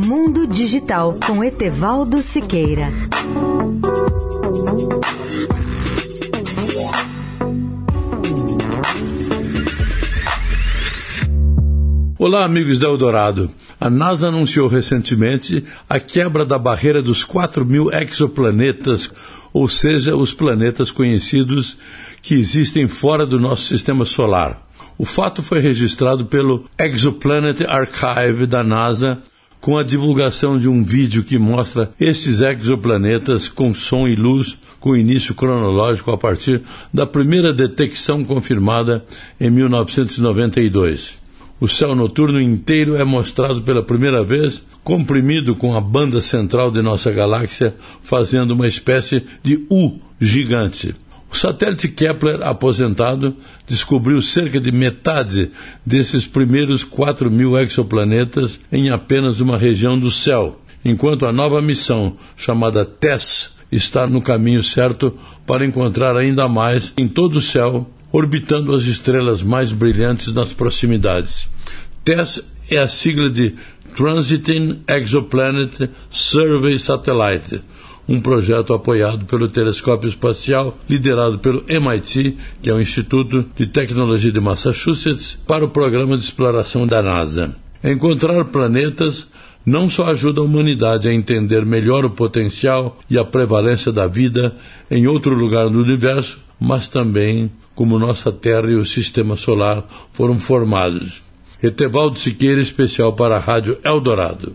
Mundo Digital com Etevaldo Siqueira. Olá, amigos da Eldorado. A NASA anunciou recentemente a quebra da barreira dos 4 mil exoplanetas, ou seja, os planetas conhecidos que existem fora do nosso sistema solar. O fato foi registrado pelo Exoplanet Archive da NASA com a divulgação de um vídeo que mostra esses exoplanetas com som e luz com início cronológico a partir da primeira detecção confirmada em 1992. O céu noturno inteiro é mostrado pela primeira vez comprimido com a banda central de nossa galáxia, fazendo uma espécie de U gigante. Satélite Kepler aposentado descobriu cerca de metade desses primeiros 4 mil exoplanetas em apenas uma região do céu, enquanto a nova missão, chamada TESS, está no caminho certo para encontrar ainda mais em todo o céu, orbitando as estrelas mais brilhantes nas proximidades. TESS é a sigla de Transiting Exoplanet Survey Satellite um projeto apoiado pelo telescópio espacial liderado pelo MIT, que é o Instituto de Tecnologia de Massachusetts, para o programa de exploração da NASA. Encontrar planetas não só ajuda a humanidade a entender melhor o potencial e a prevalência da vida em outro lugar do universo, mas também como nossa Terra e o Sistema Solar foram formados. Etevaldo Siqueira, especial para a Rádio Eldorado.